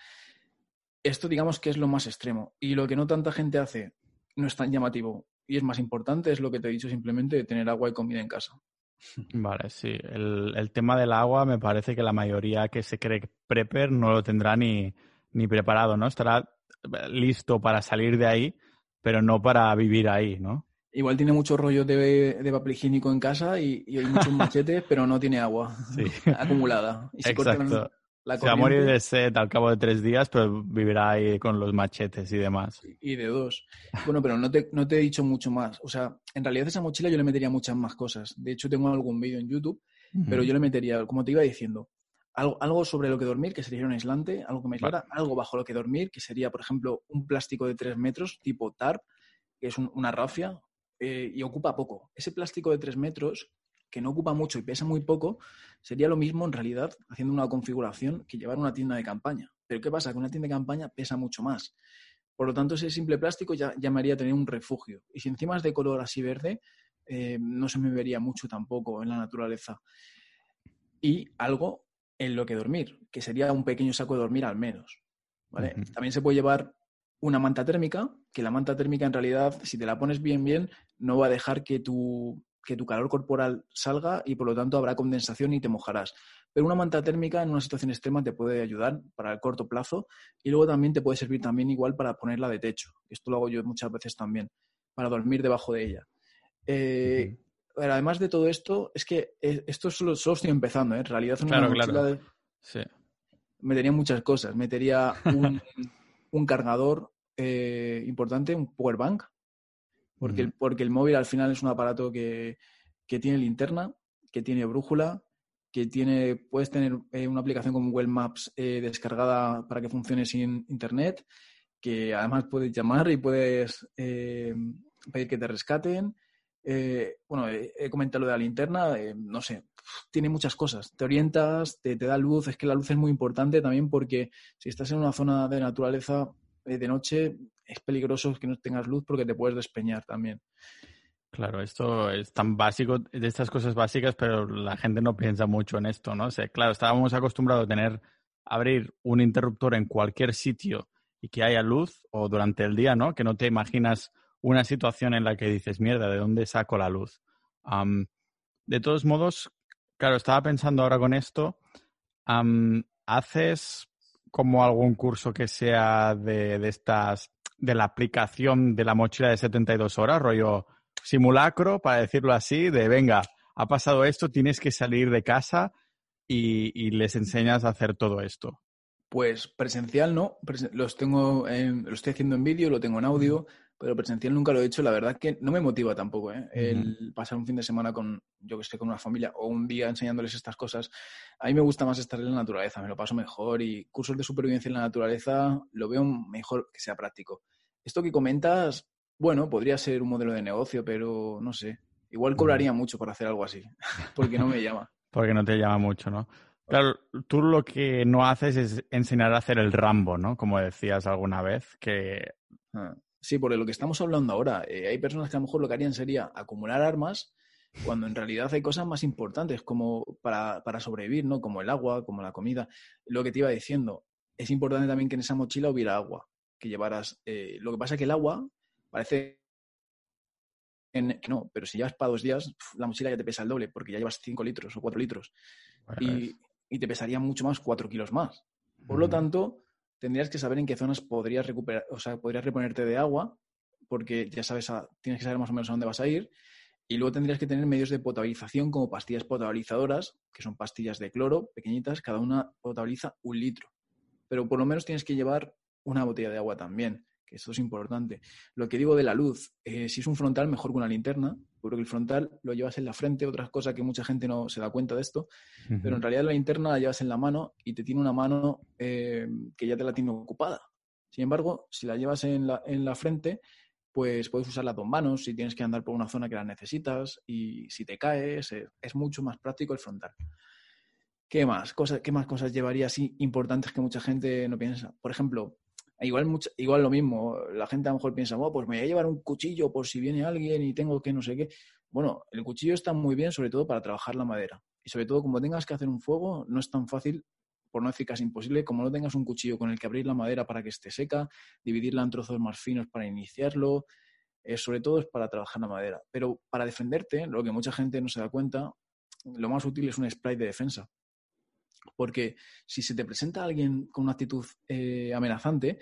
Esto digamos que es lo más extremo. Y lo que no tanta gente hace no es tan llamativo y es más importante es lo que te he dicho simplemente de tener agua y comida en casa. Vale, sí. El, tema del agua me parece que la mayoría que se cree prepper no lo tendrá ni, ni preparado, ¿no? Estará listo para salir de ahí, pero no para vivir ahí, ¿no? Igual tiene mucho rollo de, de papel higiénico en casa y, hay muchos machetes, pero no tiene agua acumulada. Exacto. La Se va a morir de sed al cabo de tres días, pero vivirá ahí con los machetes y demás. y de dos. Bueno, pero no te, no te he dicho mucho más. O sea, en realidad esa mochila yo le metería muchas más cosas. De hecho, tengo algún vídeo en YouTube, pero yo le metería, como te iba diciendo, algo, algo sobre lo que dormir, que sería un aislante, algo que me aislara, algo bajo lo que dormir, que sería, por ejemplo, un plástico de tres metros, tipo TARP, que es un- una rafia, eh, y ocupa poco. Ese plástico de tres metros, que no ocupa mucho y pesa muy poco, sería lo mismo en realidad haciendo una configuración que llevar una tienda de campaña. Pero ¿qué pasa? Que una tienda de campaña pesa mucho más. Por lo tanto, ese simple plástico ya, ya me haría tener un refugio. Y si encima es de color así verde, eh, no se me vería mucho tampoco en la naturaleza. Y algo en lo que dormir, que sería un pequeño saco de dormir al menos. ¿vale? También se puede llevar una manta térmica, que la manta térmica en realidad, si te la pones bien, bien, no va a dejar que tu, que tu calor corporal salga y por lo tanto habrá condensación y te mojarás. Pero una manta térmica en una situación extrema te puede ayudar para el corto plazo y luego también te puede servir también igual para ponerla de techo. Esto lo hago yo muchas veces también, para dormir debajo de ella. Eh, pero además de todo esto, es que eh, esto solo, solo estoy empezando. ¿eh? En realidad, una Claro, mochila claro. de- Sí. metería muchas cosas. Metería un, un cargador eh, importante, un power bank, porque, el, porque el móvil al final es un aparato que, que tiene linterna, que tiene brújula, que tiene, puedes tener eh, una aplicación como Google Maps eh, descargada para que funcione sin internet, que además puedes llamar y puedes eh, pedir que te rescaten. Eh, bueno, he, he comentado lo de la linterna, eh, no sé, tiene muchas cosas. Te orientas, te, te da luz, es que la luz es muy importante también porque si estás en una zona de naturaleza eh, de noche es peligroso que no tengas luz porque te puedes despeñar también. Claro, esto es tan básico, de estas cosas básicas, pero la gente no piensa mucho en esto, ¿no? O sea, claro, estábamos acostumbrados a tener, abrir un interruptor en cualquier sitio y que haya luz, o durante el día, ¿no? Que no te imaginas una situación en la que dices, mierda, ¿de dónde saco la luz? De todos modos, claro, estaba pensando ahora con esto, ¿haces como algún curso que sea de, de estas, de la aplicación de la mochila de 72 horas, rollo simulacro, para decirlo así, de venga, ha pasado esto, tienes que salir de casa y, y les enseñas a hacer todo esto. Pues presencial no, los tengo, en- lo estoy haciendo en vídeo, lo tengo en audio, pero presencial nunca lo he hecho. La verdad que no me motiva tampoco, ¿eh? El pasar un fin de semana con, yo que sé, con una familia o un día enseñándoles estas cosas. A mí me gusta más estar en la naturaleza, me lo paso mejor y cursos de supervivencia en la naturaleza lo veo mejor que sea práctico. Esto que comentas, bueno, podría ser un modelo de negocio, pero no sé. Igual cobraría mucho por hacer algo así, porque no me llama. Porque no te llama mucho, ¿no? Claro, tú lo que no haces es enseñar a hacer el Rambo, ¿no? Como decías alguna vez, que Ah, Sí, por lo que estamos hablando ahora, eh, hay personas que a lo mejor lo que harían sería acumular armas cuando en realidad hay cosas más importantes como para, para sobrevivir, ¿no? Como el agua, como la comida. Lo que te iba diciendo, es importante también que en esa mochila hubiera agua, que llevaras... eh, lo que pasa es que el agua parece en- que no, pero si llevas para dos días, la mochila ya te pesa el doble, porque ya llevas 5 litros o 4 litros bueno, y, y te pesaría mucho más 4 kilos más. Por lo tanto, tendrías que saber en qué zonas podrías recuperar, o sea, podrías reponerte de agua, porque ya sabes, a- tienes que saber más o menos a dónde vas a ir. Y luego tendrías que tener medios de potabilización como pastillas potabilizadoras, que son pastillas de cloro pequeñitas, cada una potabiliza un litro. Pero por lo menos tienes que llevar una botella de agua también, que eso es importante. Lo que digo de la luz, eh, si es un frontal, mejor que una linterna, porque el frontal lo llevas en la frente, otra cosa que mucha gente no se da cuenta de esto, pero en realidad la linterna la llevas en la mano y te tiene una mano eh, que ya te la tiene ocupada. Sin embargo, si la llevas en la, en la frente, pues puedes usar las dos manos si tienes que andar por una zona que la necesitas y si te caes, eh, es mucho más práctico el frontal. ¿Qué más? Cosa- ¿Qué más cosas llevaría así importantes que mucha gente no piensa? Por ejemplo, igual, mucha- igual lo mismo, la gente a lo mejor piensa, "Oh, pues me voy a llevar un cuchillo por si viene alguien y tengo que no sé qué. Bueno, el cuchillo está muy bien, sobre todo para trabajar la madera. Y sobre todo, como tengas que hacer un fuego, no es tan fácil, por no decir casi imposible, como no tengas un cuchillo con el que abrir la madera para que esté seca, dividirla en trozos más finos para iniciarlo. eh, sobre todo es para trabajar la madera. Pero para defenderte, lo que mucha gente no se da cuenta, lo más útil es un spray de defensa. Porque si se te presenta alguien con una actitud eh, amenazante,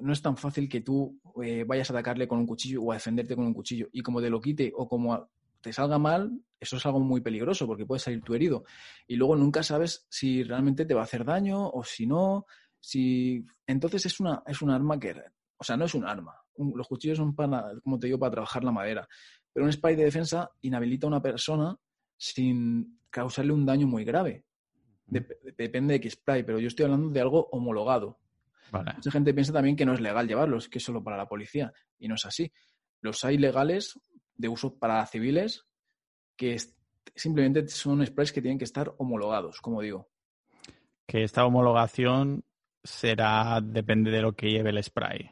no es tan fácil que tú eh, vayas a atacarle con un cuchillo o a defenderte con un cuchillo. Y como te lo quite o como te salga mal, eso es algo muy peligroso porque puede salir tu herido. Y luego nunca sabes si realmente te va a hacer daño o si no. Si... Entonces es una, es un arma que, o sea, no es un arma. los cuchillos son para, como te digo, para trabajar la madera. Pero un spray de defensa inhabilita a una persona sin causarle un daño muy grave. Depende de qué spray, pero yo estoy hablando de algo homologado. Mucha gente piensa también que no es legal llevarlos, que es solo para la policía. Y no es así. Los hay legales de uso para civiles que simplemente son sprays que tienen que estar homologados, como digo. Que esta homologación será, depende de lo que lleve el spray,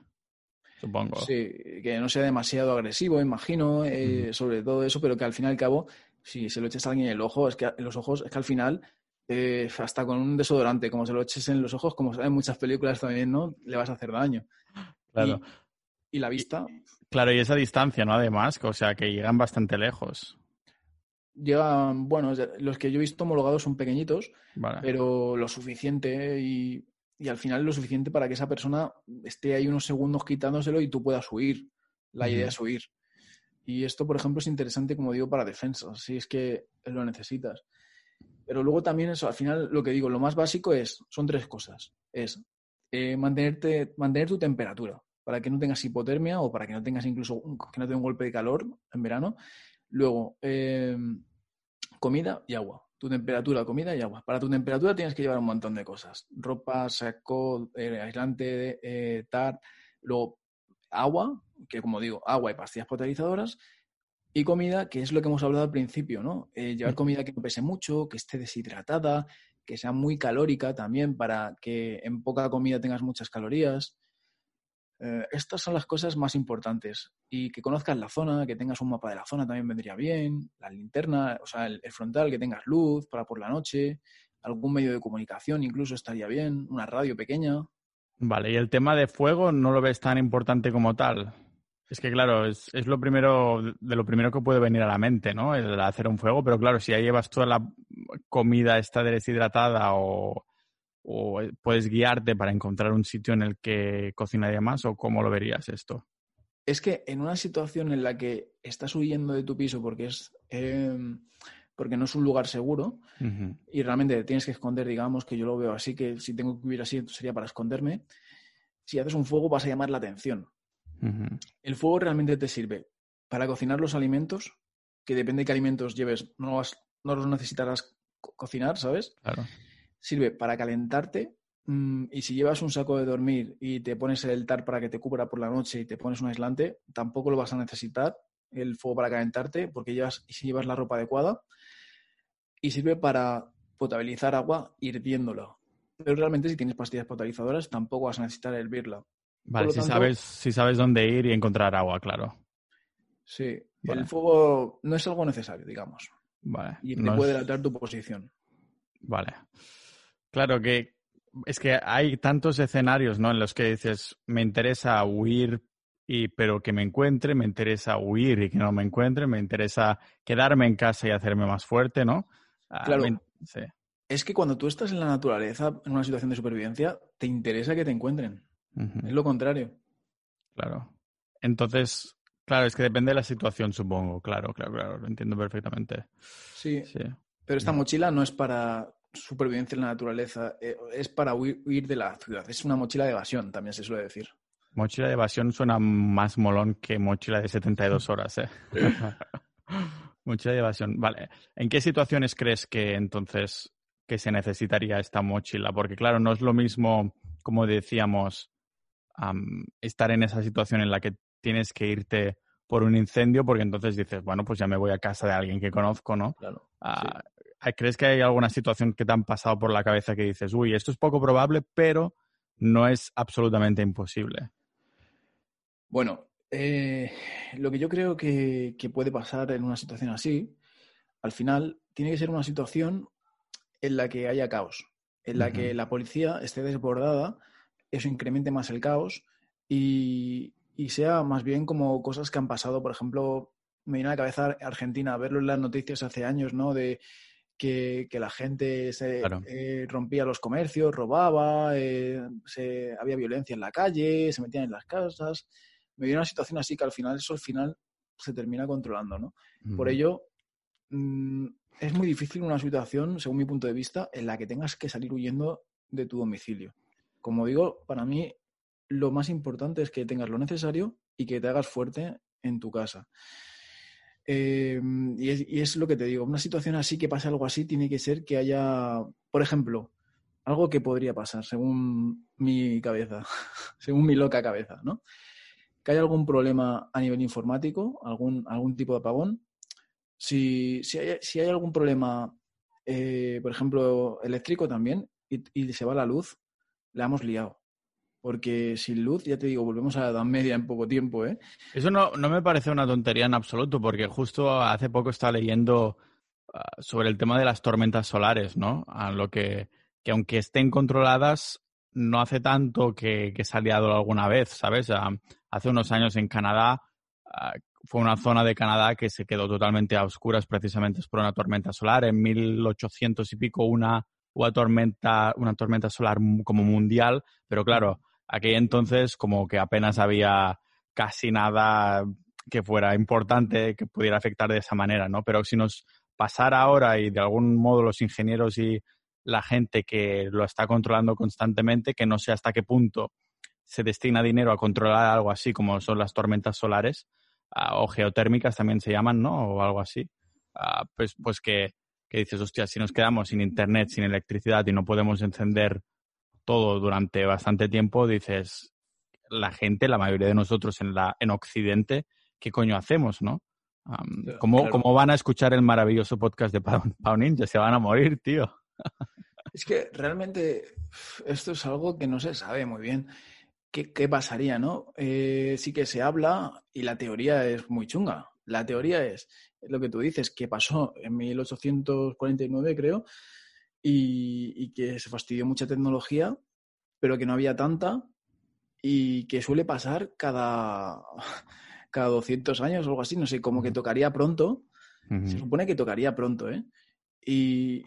supongo. Sí, que no sea demasiado agresivo, imagino, eh, sobre todo eso, pero que al fin y al cabo, si se lo echas a alguien en el ojo, es que en los ojos, es que al final eh, hasta con un desodorante, como se lo eches en los ojos, como en muchas películas también, ¿no? Le vas a hacer daño. Claro. Y, la vista. claro, y esa distancia, ¿no? Además, o sea, que llegan bastante lejos. Llegan, bueno, los que yo he visto homologados son pequeñitos, pero lo suficiente y, y, al final lo suficiente para que esa persona esté ahí unos segundos quitándoselo y tú puedas huir. La idea es huir. Y esto, por ejemplo, es interesante, como digo, para defensa, si es que lo necesitas. Pero luego también eso, al final lo que digo, lo más básico es, son tres cosas. Es eh, mantenerte, mantener tu temperatura para que no tengas hipotermia o para que no tengas incluso que no tenga un golpe de calor en verano. Luego, eh, comida y agua. Tu temperatura, comida y agua. Para tu temperatura tienes que llevar un montón de cosas. Ropa, saco, eh, aislante, tar. Luego, agua, que como digo, agua y pastillas potabilizadoras. Y comida, que es lo que hemos hablado al principio, ¿no? Eh, llevar comida que no pese mucho, que esté deshidratada, que sea muy calórica también para que en poca comida tengas muchas calorías. Eh, estas son las cosas más importantes. Y que conozcas la zona, que tengas un mapa de la zona también vendría bien, la linterna, o sea, el, el frontal, que tengas luz para por la noche, algún medio de comunicación incluso estaría bien, una radio pequeña. Vale, y el tema de fuego no lo ves tan importante como tal. Es que claro, es, lo primero, de lo primero que puede venir a la mente, ¿no? El hacer un fuego, pero claro, si ya llevas toda la comida está deshidratada o, puedes guiarte para encontrar un sitio en el que cocinaría más o cómo lo verías esto. Es que en una situación en la que estás huyendo de tu piso porque es em, porque no es un lugar seguro y realmente te tienes que esconder, digamos que yo lo veo así, que si tengo que huir así sería para esconderme. Si haces un fuego vas a llamar la atención el fuego realmente te sirve para cocinar los alimentos, que depende de qué alimentos lleves, no, no los necesitarás cocinar, ¿sabes? Claro. Sirve para calentarte mm, y si llevas un saco de dormir y te pones el tar para que te cubra por la noche y te pones un aislante, tampoco lo vas a necesitar el fuego para calentarte porque llevas, si llevas la ropa adecuada y sirve para potabilizar agua hirviéndola. Pero realmente si tienes pastillas potabilizadoras tampoco vas a necesitar hervirla. Vale, si, sabes, si sabes dónde ir y encontrar agua, claro. Sí, el fuego no es algo necesario, digamos. Vale. Y te puede delatar tu posición. Vale. Claro que es que hay tantos escenarios, ¿no? En los que dices, me interesa huir y pero que me encuentre, me interesa huir y que no me encuentre, me interesa quedarme en casa y hacerme más fuerte, ¿no? Ah, claro. sí. Es que cuando tú estás en la naturaleza, en una situación de supervivencia, te interesa que te encuentren. Es lo contrario. Claro. Entonces, claro, es que depende de la situación, supongo. Claro, claro, claro. Lo entiendo perfectamente. Sí. Pero esta mochila no es para supervivencia en la naturaleza, eh, es para huir, de la ciudad. Es una mochila de evasión, también se suele decir. Mochila de evasión suena más molón que mochila de 72 horas, ¿eh? mochila de evasión. Vale. ¿En qué situaciones crees que entonces que se necesitaría esta mochila? Porque claro, no es lo mismo, como decíamos, estar en esa situación en la que tienes que irte por un incendio, porque entonces dices, bueno, pues ya me voy a casa de alguien que conozco, ¿no? Claro. Ah, ¿Crees que hay alguna situación que te han pasado por la cabeza que dices, uy, esto es poco probable, pero no es absolutamente imposible? Bueno, eh, lo que yo creo que, puede pasar en una situación así, al final, tiene que ser una situación en la que haya caos, en la que la policía esté desbordada eso incremente más el caos y, sea más bien como cosas que han pasado, por ejemplo, me viene a la cabeza Argentina, verlo en las noticias hace años, ¿no? De que, la gente se eh, rompía los comercios, robaba, eh, se, había violencia en la calle, se metían en las casas. Me viene una situación así que al final, eso al final se termina controlando, ¿no? Por ello, mm, es muy difícil una situación, según mi punto de vista, en la que tengas que salir huyendo de tu domicilio. Como digo, para mí lo más importante es que tengas lo necesario y que te hagas fuerte en tu casa. Em, y, es, lo que te digo, una situación así que pase algo así, tiene que ser que haya, por ejemplo, algo que podría pasar según mi cabeza, según mi loca cabeza, ¿no? Que haya algún problema a nivel informático, algún, algún tipo de apagón. Si, si, hay, si hay algún problema, eh, por ejemplo, eléctrico también, y, y se va la luz, la hemos liado porque sin luz, ya te digo, volvemos a la Edad Media en poco tiempo, ¿eh? Eso no, no me parece una tontería en absoluto, porque justo hace poco estaba leyendo ah, sobre el tema de las tormentas solares, ¿no? A lo que, que aunque estén controladas, no hace tanto que, que se ha liado alguna vez, ¿sabes? Ah, hace unos años en Canadá ah, fue una zona de Canadá que se quedó totalmente a oscuras precisamente por una tormenta solar. En 1800 y pico una, una tormenta, una tormenta solar como mundial, pero claro, aquella entonces como que apenas había casi nada que fuera importante que pudiera afectar de esa manera, ¿no? Pero si nos pasara ahora y de algún modo los ingenieros y la gente que lo está controlando constantemente, que no sé hasta qué punto se destina dinero a controlar algo así como son las tormentas solares ah, o geotérmicas también se llaman, ¿no? O algo así. Ah, pues, pues que, que dices, hostia, si nos quedamos sin internet, sin electricidad y no podemos encender todo durante bastante tiempo, dices, la gente, la mayoría de nosotros en, la, en Occidente, ¿qué coño hacemos, no? ¿cómo, van a escuchar el maravilloso podcast de Pau Ninja? Se van a morir, tío. es que realmente esto es algo que no se sabe muy bien. ¿Qué, qué pasaría, no? Eh, sí que se habla y la teoría es muy chunga. La teoría es lo que tú dices, que pasó en 1849, creo, y, que se fastidió mucha tecnología, pero que no había tanta y que suele pasar cada, cada 200 años o algo así, no sé, como que tocaría pronto. Se supone que tocaría pronto, ¿eh? Y,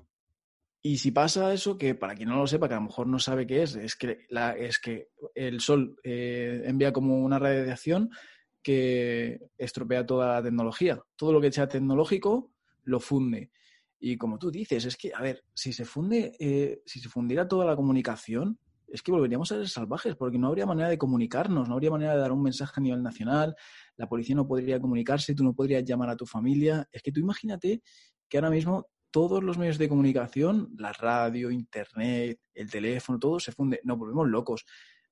y si pasa eso, que para quien no lo sepa, que a lo mejor no sabe qué es, es que, la, es que el Sol eh, envía como una radiación que estropea toda la tecnología. Todo lo que sea tecnológico lo funde. Y como tú dices, es que, a ver, si se funde, eh, si se fundiera toda la comunicación, es que volveríamos a ser salvajes, porque no habría manera de comunicarnos, no habría manera de dar un mensaje a nivel nacional, la policía no podría comunicarse, tú no podrías llamar a tu familia. Es que tú imagínate que ahora mismo todos los medios de comunicación, la radio, internet, el teléfono, todo se funde. Nos volvemos locos.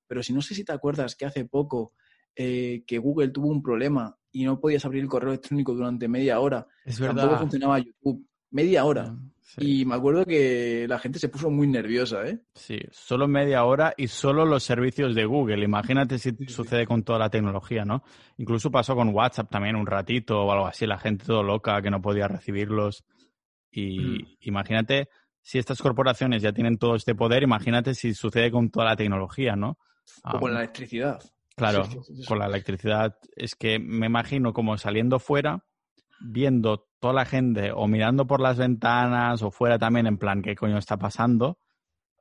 Pero si no sé si te acuerdas que hace poco eh, que Google tuvo un problema y no podías abrir el correo electrónico durante media hora, es tampoco funcionaba YouTube media hora. Mm, y me acuerdo que la gente se puso muy nerviosa, ¿eh? Sí, solo media hora y solo los servicios de Google. Imagínate si sucede con toda la tecnología, ¿no? Incluso pasó con WhatsApp también un ratito o algo así, la gente todo loca que no podía recibirlos. Y mm. imagínate si estas corporaciones ya tienen todo este poder, imagínate si sucede con toda la tecnología, ¿no? O con la electricidad. Claro, con la electricidad. Es que me imagino como saliendo fuera, viendo toda la gente o mirando por las ventanas o fuera también en plan, ¿qué coño está pasando?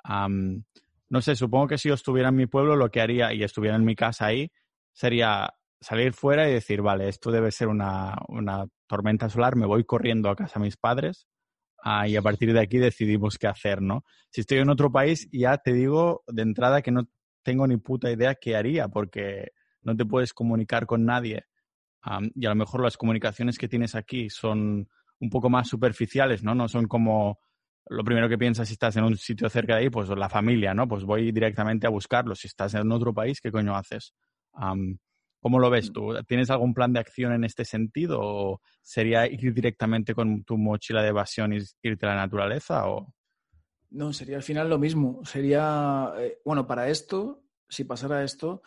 no sé, supongo que si yo estuviera en mi pueblo, lo que haría y estuviera en mi casa ahí, sería salir fuera y decir, vale, esto debe ser una, una tormenta solar, me voy corriendo a casa de mis padres ah, y a partir de aquí decidimos qué hacer, ¿no? Si estoy en otro país, ya te digo de entrada que no tengo ni puta idea qué haría, porque no te puedes comunicar con nadie y a lo mejor las comunicaciones que tienes aquí son un poco más superficiales, ¿no? No son como lo primero que piensas si estás en un sitio cerca de ahí, pues la familia, ¿no? Pues voy directamente a buscarlo. Si estás en otro país, ¿qué coño haces? ¿Cómo lo ves tú? ¿Tienes algún plan de acción en este sentido? ¿O sería ir directamente con tu mochila de evasión y irte a la naturaleza? O... No, sería al final lo mismo. Sería, eh, bueno, para esto, si pasara esto,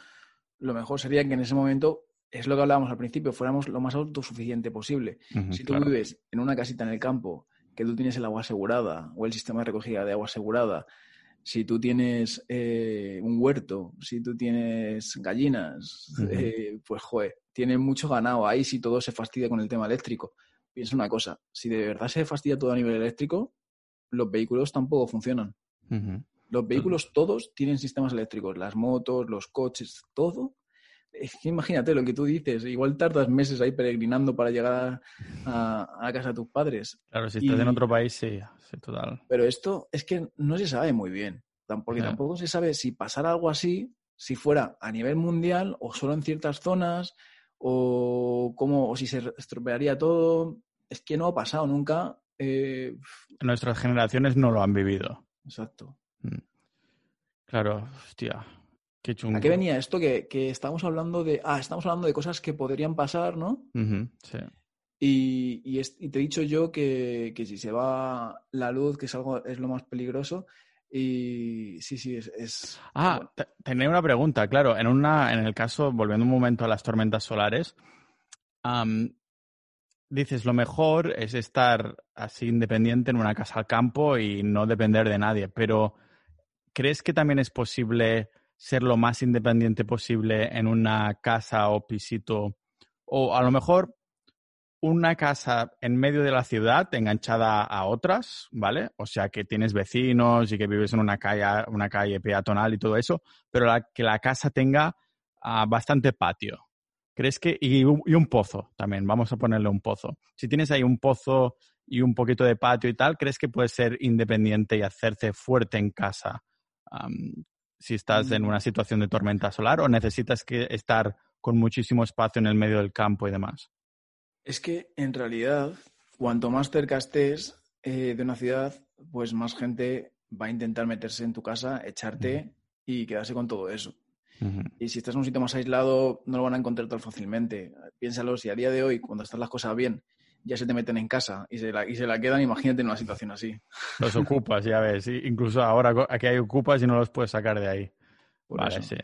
lo mejor sería que en ese momento es lo que hablábamos al principio, fuéramos lo más autosuficiente posible. si tú vives en una casita en el campo, que tú tienes el agua asegurada o el sistema de recogida de agua asegurada, si tú tienes eh, un huerto, si tú tienes gallinas, eh, pues joder, tienes mucho ganado ahí si todo se fastidia con el tema eléctrico. Piensa una cosa, si de verdad se fastidia todo a nivel eléctrico, los vehículos tampoco funcionan. Los vehículos todos tienen sistemas eléctricos, las motos, los coches, todo es que imagínate lo que tú dices, igual tardas meses ahí peregrinando para llegar a, a casa de tus padres. Claro, si estás en otro país, sí, sí, total. Pero esto es que no se sabe muy bien, porque tampoco se sabe si pasara algo así, si fuera a nivel mundial o solo en ciertas zonas, o cómo, o si se estropearía todo. Es que no ha pasado nunca. Eh, Nuestras generaciones no lo han vivido. Exacto. Mm. Claro, hostia. Qué chungo. ¿A qué venía esto? Que, que estamos hablando de. Ah, estamos hablando de cosas que podrían pasar, ¿no? sí. Y, y, te he dicho yo que, que, si se va la luz, que es algo, es lo más peligroso. Y sí, sí, es. Ah, tenía una pregunta, claro. En una, en el caso, volviendo un momento a las tormentas solares, dices lo mejor es estar así independiente en una casa al campo y no depender de nadie. Pero ¿crees que también es posible ser lo más independiente posible en una casa o pisito? O a lo mejor una casa en medio de la ciudad enganchada a otras, ¿vale? O sea, que tienes vecinos y que vives en una calle, una calle peatonal y todo eso, pero que la casa tenga ah, bastante patio. ¿Crees que... Y, un pozo también, vamos a ponerle un pozo. Si tienes ahí un pozo y un poquito de patio y tal, ¿crees que puedes ser independiente y hacerte fuerte en casa si estás en mm. una situación de tormenta solar o necesitas que estar con muchísimo espacio en el medio del campo y demás? Es que en realidad, cuanto más cerca estés eh, de una ciudad, pues más gente va a intentar meterse en tu casa, echarte y quedarse con todo eso. Y si estás en un sitio más aislado, no lo van a encontrar tan fácilmente. Piénsalo, si a día de hoy, cuando están las cosas bien, ya se te meten en casa y se la, y se la quedan, imagínate en una situación así. Los ocupas, ya ves. Incluso ahora aquí hay ocupas y no los puedes sacar de ahí. vale, sí.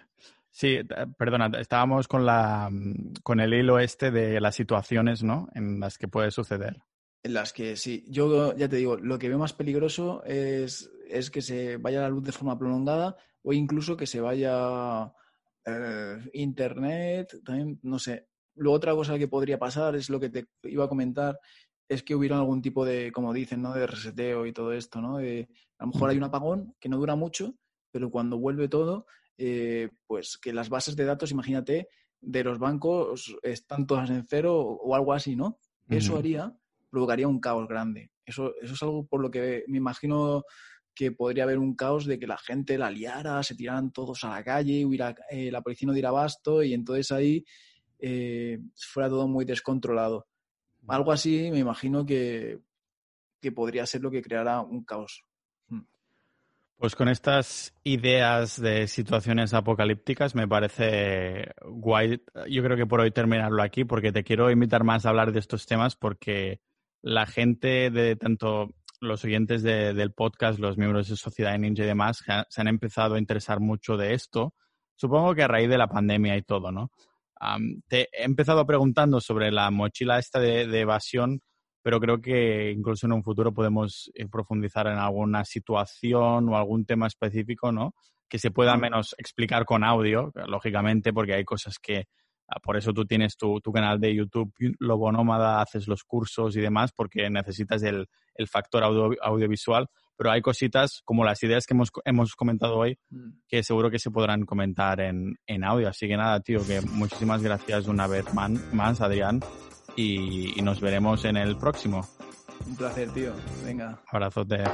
Sí, perdona, estábamos con, la, con el hilo este de las situaciones, ¿no? En las que puede suceder. En las que sí, yo ya te digo, lo que veo más peligroso es, es que se vaya la luz de forma prolongada o incluso que se vaya eh, internet, también, no sé. Luego otra cosa que podría pasar es lo que te iba a comentar, es que hubiera algún tipo de, como dicen, ¿no? De reseteo y todo esto, ¿no? De, a lo mejor hay un apagón que no dura mucho, pero cuando vuelve todo, eh, pues que las bases de datos, imagínate, de los bancos están todas en cero o algo así, ¿no? Eso haría, provocaría un caos grande. Eso, eso es algo por lo que me imagino que podría haber un caos de que la gente la liara, se tiraran todos a la calle, hubiera, eh, la policía no diera abasto y entonces ahí eh, fuera todo muy descontrolado. Algo así me imagino que, que podría ser lo que creara un caos. Pues con estas ideas de situaciones apocalípticas me parece guay. Yo creo que por hoy terminarlo aquí porque te quiero invitar más a hablar de estos temas porque la gente de tanto los oyentes del podcast, los miembros de Sociedad Ninja y demás, se han empezado a interesar mucho de esto. Supongo que a raíz de la pandemia y todo, ¿no? te he empezado preguntando sobre la mochila esta de evasión pero creo que incluso en un futuro podemos eh, profundizar en alguna situación o algún tema específico, ¿no? Que se pueda menos explicar con audio, lógicamente, porque hay cosas que, por eso tú tienes tu, canal de YouTube Lobo Nómada, haces los cursos y demás, porque necesitas el, factor audiovisual, pero hay cositas como las ideas que hemos, hemos comentado hoy mm. que seguro que se podrán comentar en, en audio. Así que nada, tío, que muchísimas gracias una vez más, Adrián, y, nos veremos en el próximo. Un placer, tío. Venga. Abrazote.